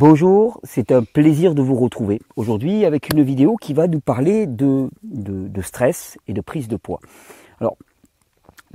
Bonjour, c'est un plaisir de vous retrouver aujourd'hui avec une vidéo qui va nous parler de, stress et de prise de poids. Alors,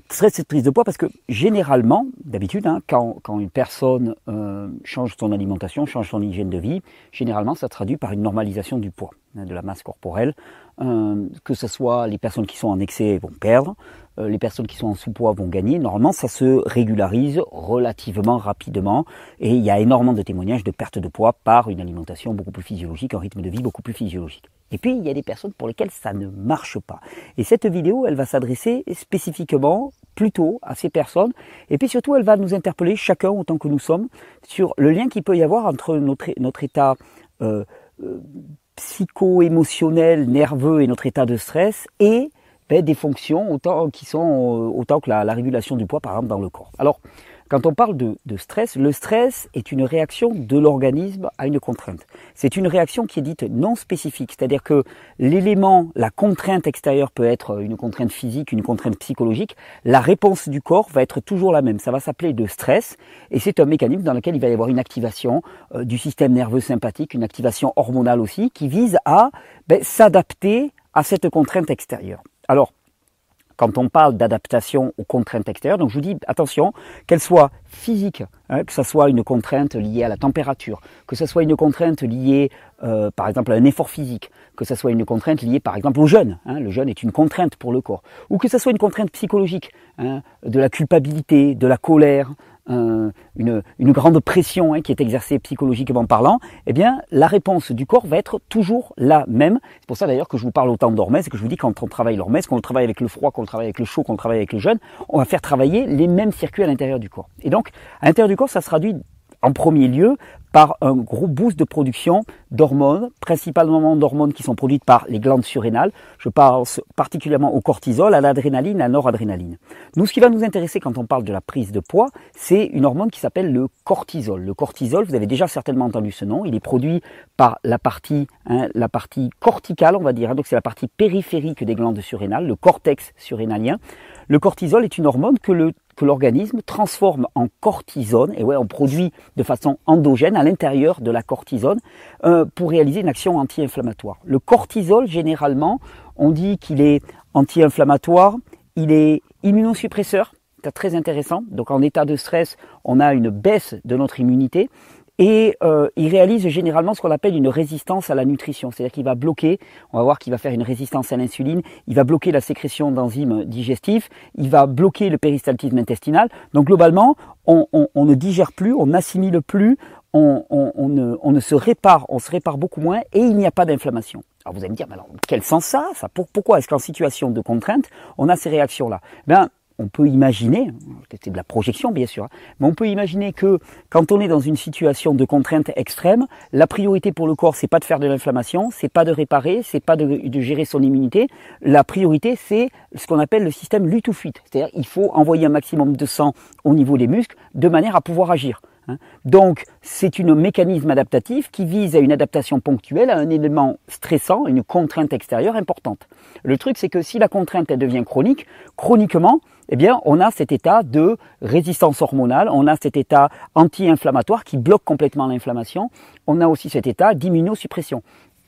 stress et prise de poids parce que généralement, d'habitude, hein, quand, quand, une personne euh, change son alimentation, change son hygiène de vie, généralement ça traduit par une normalisation du poids, hein, de la masse corporelle. Euh, que ce soit les personnes qui sont en excès vont perdre, euh, les personnes qui sont en sous-poids vont gagner. Normalement, ça se régularise relativement rapidement et il y a énormément de témoignages de perte de poids par une alimentation beaucoup plus physiologique, un rythme de vie beaucoup plus physiologique. Et puis, il y a des personnes pour lesquelles ça ne marche pas. Et cette vidéo, elle va s'adresser spécifiquement plutôt à ces personnes. Et puis surtout, elle va nous interpeller chacun autant que nous sommes sur le lien qu'il peut y avoir entre notre, notre état euh, euh, psycho-émotionnel, nerveux et notre état de stress et ben, des fonctions autant qui sont euh, autant que la, la, régulation du poids par exemple dans le corps. Alors quand on parle de, stress, le stress est une réaction de l'organisme à une contrainte. C'est une réaction qui est dite non spécifique, c'est-à-dire que l'élément, la contrainte extérieure peut être une contrainte physique, une contrainte psychologique, la réponse du corps va être toujours la même. Ça va s'appeler de stress et c'est un mécanisme dans lequel il va y avoir une activation euh, du système nerveux sympathique, une activation hormonale aussi, qui vise à ben, s'adapter à cette contrainte extérieure. Alors, quand on parle d'adaptation aux contraintes extérieures. Donc je vous dis attention, qu'elle soit physique, hein, que ce soit une contrainte liée à la température, que ce soit une contrainte liée euh, par exemple à un effort physique, que ce soit une contrainte liée par exemple au jeûne, hein, le jeûne est une contrainte pour le corps, ou que ce soit une contrainte psychologique, hein, de la culpabilité, de la colère, une, grande pression hein, qui est exercée psychologiquement parlant, eh bien la réponse du corps va être toujours la même. C'est pour ça d'ailleurs que je vous parle autant d'hormèse, que je vous dis quand on travaille l'hormèse, quand on travaille avec le froid, quand on travaille avec le chaud, quand on travaille avec le jeûne, on va faire travailler les mêmes circuits à l'intérieur du corps. Et donc à l'intérieur du corps, ça se traduit en premier lieu par un gros boost de production d'hormones, principalement d'hormones qui sont produites par les glandes surrénales. Je pense particulièrement au cortisol, à l'adrénaline, à la noradrénaline. Nous, ce qui va nous intéresser quand on parle de la prise de poids, c'est une hormone qui s'appelle le cortisol. Le cortisol, vous avez déjà certainement entendu ce nom, il est produit par la partie, hein, la partie corticale, on va dire, hein. donc c'est la partie périphérique des glandes surrénales, le cortex surrénalien. Le cortisol est une hormone que le que l'organisme transforme en cortisone, et ouais, on produit de façon endogène à l'intérieur de la cortisone euh, pour réaliser une action anti-inflammatoire. Le cortisol, généralement, on dit qu'il est anti-inflammatoire, il est immunosuppresseur, c'est très intéressant. Donc en état de stress, on a une baisse de notre immunité et euh, il réalise généralement ce qu'on appelle une résistance à la nutrition, c'est-à-dire qu'il va bloquer, on va voir qu'il va faire une résistance à l'insuline, il va bloquer la sécrétion d'enzymes digestifs, il va bloquer le péristaltisme intestinal. Donc globalement, on, ne digère plus, on n'assimile plus, on, ne, se répare, on se répare beaucoup moins et il n'y a pas d'inflammation. Alors vous allez me dire, mais alors quel sens ça, ça? Pourquoi est-ce qu'en situation de contrainte, on a ces réactions-là? Ben, on peut imaginer, c'est de la projection bien sûr, hein, mais on peut imaginer que quand on est dans une situation de contrainte extrême, la priorité pour le corps c'est pas de faire de l'inflammation, c'est pas de réparer, c'est pas de, gérer son immunité. La priorité c'est ce qu'on appelle le système lutte ou fuite, c'est-à-dire il faut envoyer un maximum de sang au niveau des muscles de manière à pouvoir agir. Hein. Donc, c'est un mécanisme adaptatif qui vise à une adaptation ponctuelle à un élément stressant, une contrainte extérieure importante. Le truc, c'est que si la contrainte elle devient chronique, chroniquement, eh bien, on a cet état de résistance hormonale, on a cet état anti-inflammatoire qui bloque complètement l'inflammation, on a aussi cet état d'immunosuppression.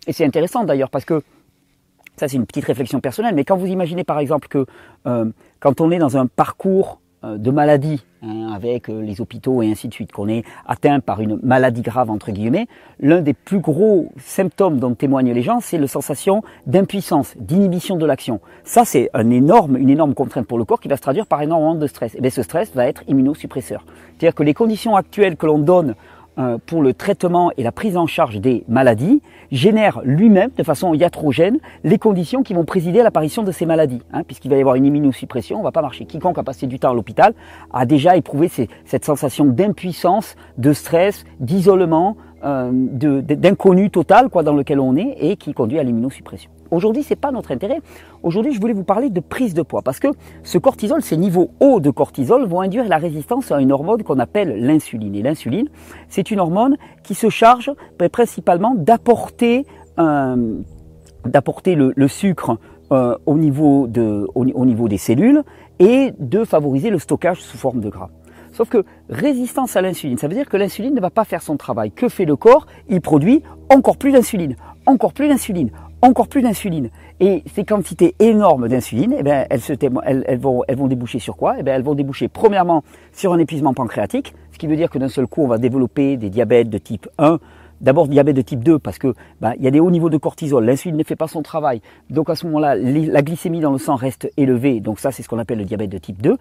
Et c'est intéressant d'ailleurs parce que ça c'est une petite réflexion personnelle, mais quand vous imaginez par exemple que euh, quand on est dans un parcours de maladie, hein, avec euh, les hôpitaux et ainsi de suite, qu'on est atteint par une maladie grave entre guillemets, l'un des plus gros symptômes dont témoignent les gens, c'est la sensation d'impuissance, d'inhibition de l'action. Ça, c'est un énorme, une énorme contrainte pour le corps qui va se traduire par énormément de stress. Et bien, ce stress va être immunosuppresseur. C'est-à-dire que les conditions actuelles que l'on donne euh, pour le traitement et la prise en charge des maladies génère lui-même, de façon iatrogène, les conditions qui vont présider à l'apparition de ces maladies. Hein, Puisqu'il va y avoir une immunosuppression, on ne va pas marcher. Quiconque a passé du temps à l'hôpital a déjà éprouvé cette sensation d'impuissance, de stress, d'isolement, euh, d'inconnu total quoi, dans lequel on est et qui conduit à l'immunosuppression. Aujourd'hui, ce n'est pas notre intérêt. Aujourd'hui, je voulais vous parler de prise de poids parce que ce cortisol, ces niveaux hauts de cortisol vont induire la résistance à une hormone qu'on appelle l'insuline. Et l'insuline, c'est une hormone qui se charge principalement d'apporter d'apporter le, sucre euh, au niveau des cellules et de favoriser le stockage sous forme de gras. Sauf que résistance à l'insuline, ça veut dire que l'insuline ne va pas faire son travail. Que fait le corps? Il produit encore plus d'insuline, encore plus d'insuline, encore plus d'insuline. Et ces quantités énormes d'insuline, eh ben, elles, vont, déboucher sur quoi? Eh ben, Elles vont déboucher premièrement sur un épuisement pancréatique, ce qui veut dire que d'un seul coup, on va développer des diabètes de type 1, D'abord diabète de type 2 parce que bah, il y a des hauts niveaux de cortisol, l'insuline ne fait pas son travail. Donc à ce moment-là, la glycémie dans le sang reste élevée. Donc ça c'est ce qu'on appelle le diabète de type 2.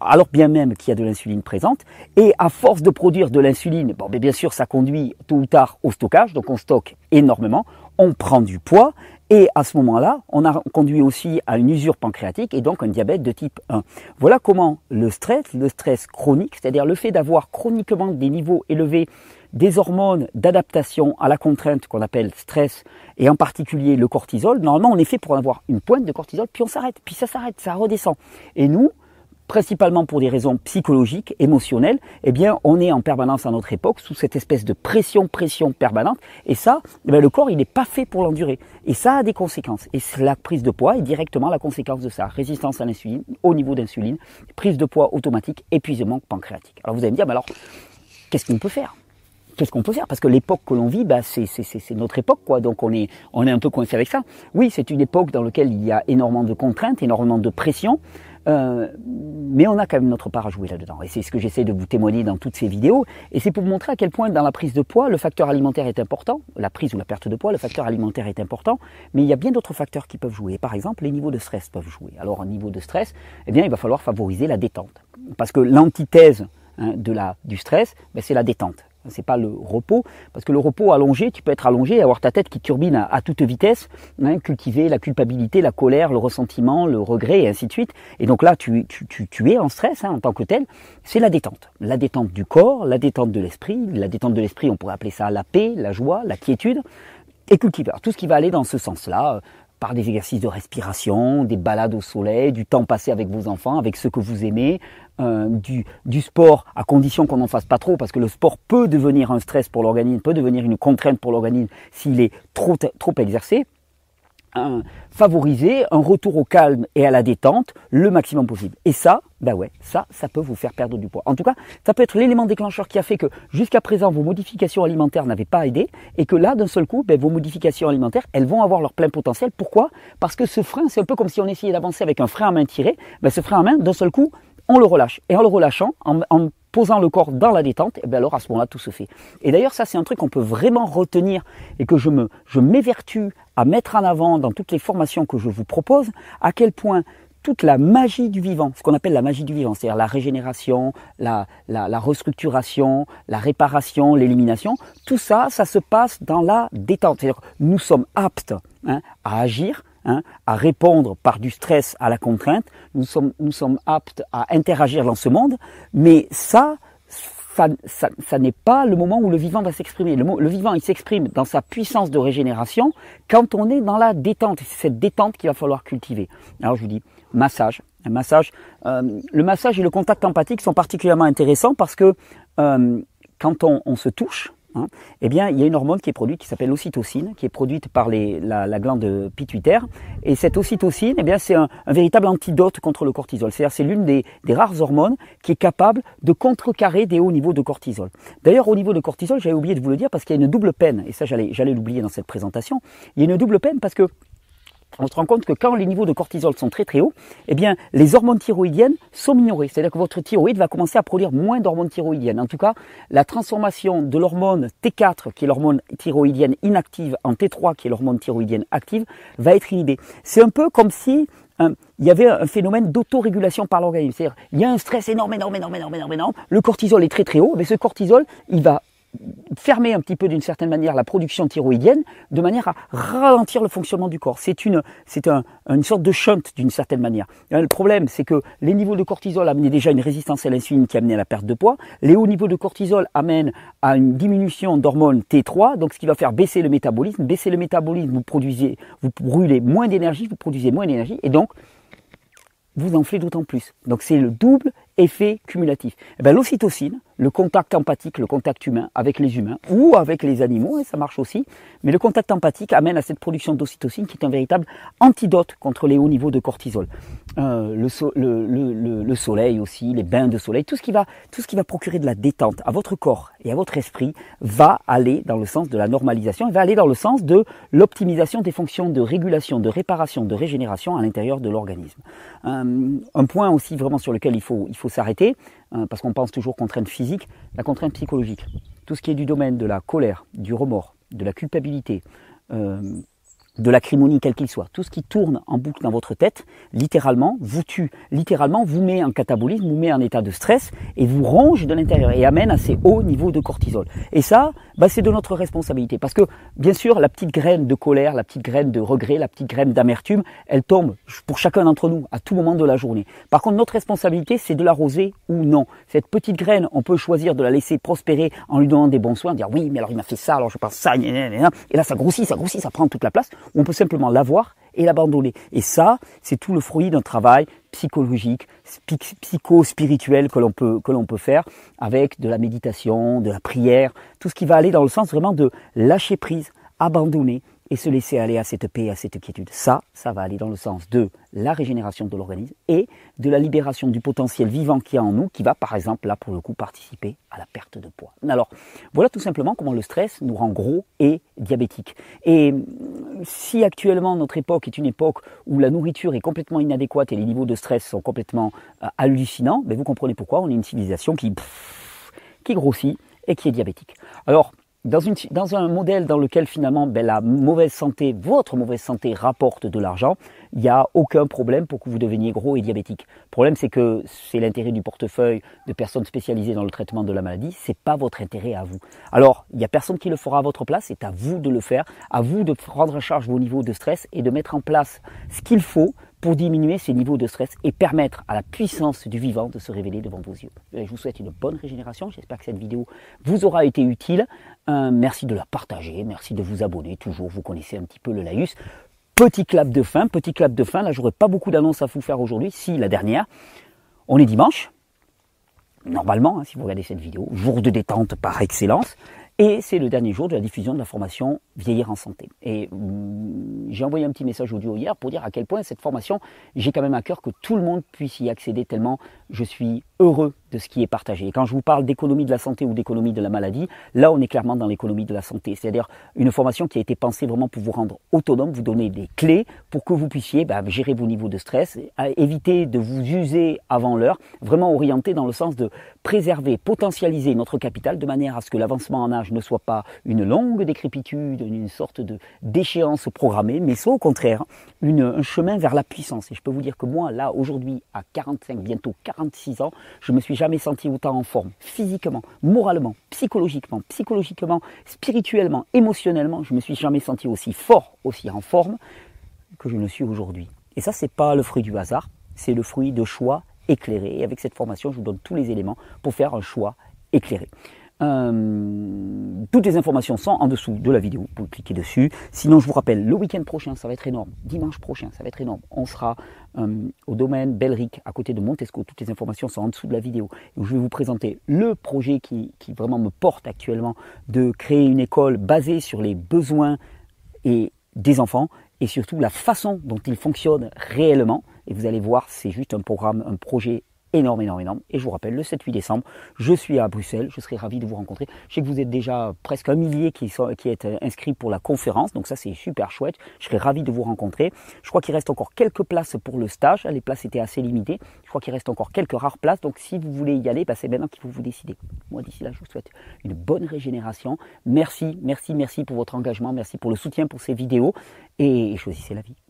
Alors bien même qu'il y a de l'insuline présente et à force de produire de l'insuline, bon bien sûr ça conduit tôt ou tard au stockage, donc on stocke énormément, on prend du poids et à ce moment-là, on a conduit aussi à une usure pancréatique et donc un diabète de type 1. Voilà comment le stress, le stress chronique, c'est-à-dire le fait d'avoir chroniquement des niveaux élevés des hormones d'adaptation à la contrainte qu'on appelle stress, et en particulier le cortisol, normalement on est fait pour avoir une pointe de cortisol, puis on s'arrête, puis ça s'arrête, ça redescend. Et nous, principalement pour des raisons psychologiques, émotionnelles, eh bien, on est en permanence à notre époque sous cette espèce de pression, pression permanente. Et ça, eh le corps, il n'est pas fait pour l'endurer. Et ça a des conséquences. Et la prise de poids est directement la conséquence de ça. Résistance à l'insuline, au niveau d'insuline, prise de poids automatique, épuisement pancréatique. Alors vous allez me dire, mais alors, qu'est-ce qu'on peut faire? Qu'est-ce qu'on peut faire? Parce que l'époque que l'on vit, bah, c'est notre époque, quoi. Donc on est, on est un peu coincé avec ça. Oui, c'est une époque dans laquelle il y a énormément de contraintes, énormément de pression. Euh, mais on a quand même notre part à jouer là-dedans. Et c'est ce que j'essaie de vous témoigner dans toutes ces vidéos. Et c'est pour vous montrer à quel point dans la prise de poids, le facteur alimentaire est important. La prise ou la perte de poids, le facteur alimentaire est important. Mais il y a bien d'autres facteurs qui peuvent jouer. Par exemple, les niveaux de stress peuvent jouer. Alors, un niveau de stress, eh bien, il va falloir favoriser la détente. Parce que l'antithèse hein, de la, du stress, ben, c'est la détente c'est pas le repos, parce que le repos allongé, tu peux être allongé, avoir ta tête qui turbine à, toute vitesse, hein, cultiver la culpabilité, la colère, le ressentiment, le regret, et ainsi de suite. Et donc là, tu, tu, tu, es en stress hein, en tant que tel. C'est la détente. La détente du corps, la détente de l'esprit. La détente de l'esprit, on pourrait appeler ça la paix, la joie, la quiétude. Et cultiver. tout ce qui va aller dans ce sens-là, des exercices de respiration, des balades au soleil, du temps passé avec vos enfants, avec ceux que vous aimez, euh, du, sport, à condition qu'on n'en fasse pas trop, parce que le sport peut devenir un stress pour l'organisme, peut devenir une contrainte pour l'organisme s'il est trop exercé favoriser un retour au calme et à la détente le maximum possible. Et ça, bah ouais, ça, ça peut vous faire perdre du poids. En tout cas, ça peut être l'élément déclencheur qui a fait que jusqu'à présent vos modifications alimentaires n'avaient pas aidé et que là, d'un seul coup, ben, vos modifications alimentaires, elles vont avoir leur plein potentiel. Pourquoi? Parce que ce frein, c'est un peu comme si on essayait d'avancer avec un frein à main tiré. Ben, ce frein à main, d'un seul coup, on le relâche. Et en le relâchant, en, en posant le corps dans la détente, et eh bien alors à ce moment-là tout se fait. Et d'ailleurs ça c'est un truc qu'on peut vraiment retenir et que je me je m'évertue à mettre en avant dans toutes les formations que je vous propose, à quel point toute la magie du vivant, ce qu'on appelle la magie du vivant, c'est-à-dire la régénération, la, la, la restructuration, la réparation, l'élimination, tout ça, ça se passe dans la détente. C'est-à-dire nous sommes aptes hein, à agir Hein, à répondre par du stress à la contrainte. Nous sommes, nous sommes aptes à interagir dans ce monde, mais ça, ça, ça, n'est pas le moment où le vivant va s'exprimer. Le, le, vivant, il s'exprime dans sa puissance de régénération quand on est dans la détente. C'est cette détente qu'il va falloir cultiver. Alors je vous dis, massage. Un massage. Euh, le massage et le contact empathique sont particulièrement intéressants parce que euh, quand on, on se touche, Hein, eh bien, il y a une hormone qui est produite qui s'appelle l'ocytocine, qui est produite par la, la, glande pituitaire. Et cette ocytocine, eh bien, c'est un, véritable antidote contre le cortisol. C'est-à-dire, c'est l'une des, des, rares hormones qui est capable de contrecarrer des hauts niveaux de cortisol. D'ailleurs, au niveau de cortisol, j'avais oublié de vous le dire parce qu'il y a une double peine. Et ça, j'allais, j'allais l'oublier dans cette présentation. Il y a une double peine parce que on se rend compte que quand les niveaux de cortisol sont très très hauts, eh bien, les hormones thyroïdiennes sont minorées. C'est-à-dire que votre thyroïde va commencer à produire moins d'hormones thyroïdiennes. En tout cas, la transformation de l'hormone T4, qui est l'hormone thyroïdienne inactive, en T3, qui est l'hormone thyroïdienne active, va être inhibée. C'est un peu comme si hein, il y avait un phénomène d'autorégulation par l'organisme. C'est-à-dire, il y a un stress énorme, énorme, énorme, énorme, énorme, énorme. Le cortisol est très très haut, mais ce cortisol, il va fermer un petit peu d'une certaine manière la production thyroïdienne de manière à ralentir le fonctionnement du corps. C'est une, c'est un, sorte de shunt d'une certaine manière. le problème, c'est que les niveaux de cortisol amenaient déjà une résistance à l'insuline qui amenait à la perte de poids. Les hauts niveaux de cortisol amènent à une diminution d'hormones T3, donc ce qui va faire baisser le métabolisme. Baisser le métabolisme, vous produisez, vous brûlez moins d'énergie, vous produisez moins d'énergie, et donc vous enflez d'autant plus. Donc c'est le double effet cumulatif. Eh ben, l'ocytocine, le contact empathique, le contact humain avec les humains ou avec les animaux, ça marche aussi, mais le contact empathique amène à cette production d'ocytocine qui est un véritable antidote contre les hauts niveaux de cortisol. Euh, le, le, soleil aussi, les bains de soleil, tout ce, qui va, tout ce qui va procurer de la détente à votre corps et à votre esprit va aller dans le sens de la normalisation, va aller dans le sens de l'optimisation des fonctions de régulation, de réparation, de régénération à l'intérieur de l'organisme. Euh, un point aussi vraiment sur lequel il faut, il faut s'arrêter, hein, parce qu'on pense toujours contrainte physique, la contrainte psychologique. Tout ce qui est du domaine de la colère, du remords, de la culpabilité, euh, de l'acrimonie quel qu'il soit, tout ce qui tourne en boucle dans votre tête, littéralement, vous tue, littéralement, vous met en catabolisme, vous met en état de stress et vous ronge de l'intérieur et amène à ces hauts niveaux de cortisol. Et ça, bah, c'est de notre responsabilité. Parce que, bien sûr, la petite graine de colère, la petite graine de regret, la petite graine d'amertume, elle tombe pour chacun d'entre nous à tout moment de la journée. Par contre, notre responsabilité, c'est de l'arroser ou non. Cette petite graine, on peut choisir de la laisser prospérer en lui donnant des bons soins, dire oui, mais alors il m'a fait ça, alors je pense ça, et là ça grossit, ça grossit, ça prend toute la place on peut simplement l'avoir et l'abandonner. Et ça, c'est tout le fruit d'un travail psychologique, psycho-spirituel que l'on peut, que l'on peut faire avec de la méditation, de la prière, tout ce qui va aller dans le sens vraiment de lâcher prise, abandonner et se laisser aller à cette paix, à cette quiétude. Ça, ça va aller dans le sens de la régénération de l'organisme et de la libération du potentiel vivant qu'il y a en nous, qui va par exemple là pour le coup participer à la perte de poids. Alors voilà tout simplement comment le stress nous rend gros et diabétique. Et si actuellement notre époque est une époque où la nourriture est complètement inadéquate et les niveaux de stress sont complètement euh, hallucinants, ben vous comprenez pourquoi on est une civilisation qui, qui grossit et qui est diabétique. Alors dans, une, dans, un modèle dans lequel finalement ben, la mauvaise santé, votre mauvaise santé rapporte de l'argent, il n'y a aucun problème pour que vous deveniez gros et diabétique. Le problème, c'est que c'est l'intérêt du portefeuille de personnes spécialisées dans le traitement de la maladie, c'est pas votre intérêt à vous. Alors, il n'y a personne qui le fera à votre place, c'est à vous de le faire, à vous de prendre en charge vos niveaux de stress et de mettre en place ce qu'il faut pour diminuer ces niveaux de stress et permettre à la puissance du vivant de se révéler devant vos yeux. Je vous souhaite une bonne régénération. J'espère que cette vidéo vous aura été utile. Merci de la partager, merci de vous abonner. Toujours, vous connaissez un petit peu le laïus. Petit clap de fin, petit clap de fin. Là, j'aurais pas beaucoup d'annonces à vous faire aujourd'hui. Si, la dernière. On est dimanche. Normalement, hein, si vous regardez cette vidéo, jour de détente par excellence. Et c'est le dernier jour de la diffusion de la formation Vieillir en santé. Et mm, j'ai envoyé un petit message audio hier pour dire à quel point cette formation, j'ai quand même à cœur que tout le monde puisse y accéder tellement je suis heureux ce qui est partagé. Quand je vous parle d'économie de la santé ou d'économie de la maladie, là on est clairement dans l'économie de la santé. C'est-à-dire une formation qui a été pensée vraiment pour vous rendre autonome, vous donner des clés pour que vous puissiez bah, gérer vos niveaux de stress, éviter de vous user avant l'heure, vraiment orienté dans le sens de préserver, potentialiser notre capital de manière à ce que l'avancement en âge ne soit pas une longue décrépitude, une sorte de d'échéance programmée, mais soit au contraire un chemin vers la puissance. Et je peux vous dire que moi, là, aujourd'hui, à 45, bientôt 46 ans, je me suis jamais senti autant en forme, physiquement, moralement, psychologiquement, psychologiquement, spirituellement, émotionnellement, je me suis jamais senti aussi fort, aussi en forme que je ne suis aujourd'hui. Et ça, c'est pas le fruit du hasard, c'est le fruit de choix éclairés. Et avec cette formation, je vous donne tous les éléments pour faire un choix éclairé. Euh, toutes les informations sont en dessous de la vidéo, vous pouvez cliquer dessus. Sinon, je vous rappelle, le week-end prochain, ça va être énorme. Dimanche prochain, ça va être énorme. On sera euh, au domaine Belric, à côté de Montesco. Toutes les informations sont en dessous de la vidéo. Je vais vous présenter le projet qui, qui vraiment me porte actuellement de créer une école basée sur les besoins et des enfants et surtout la façon dont ils fonctionnent réellement. Et vous allez voir, c'est juste un programme, un projet énorme, énorme, énorme. Et je vous rappelle, le 7-8 décembre, je suis à Bruxelles, je serai ravi de vous rencontrer. Je sais que vous êtes déjà presque un millier qui, sont, qui êtes inscrits pour la conférence, donc ça c'est super chouette. Je serai ravi de vous rencontrer. Je crois qu'il reste encore quelques places pour le stage, les places étaient assez limitées. Je crois qu'il reste encore quelques rares places, donc si vous voulez y aller, bah, c'est maintenant qu'il faut vous décider. Moi d'ici là, je vous souhaite une bonne régénération. Merci, merci, merci pour votre engagement, merci pour le soutien pour ces vidéos et choisissez la vie.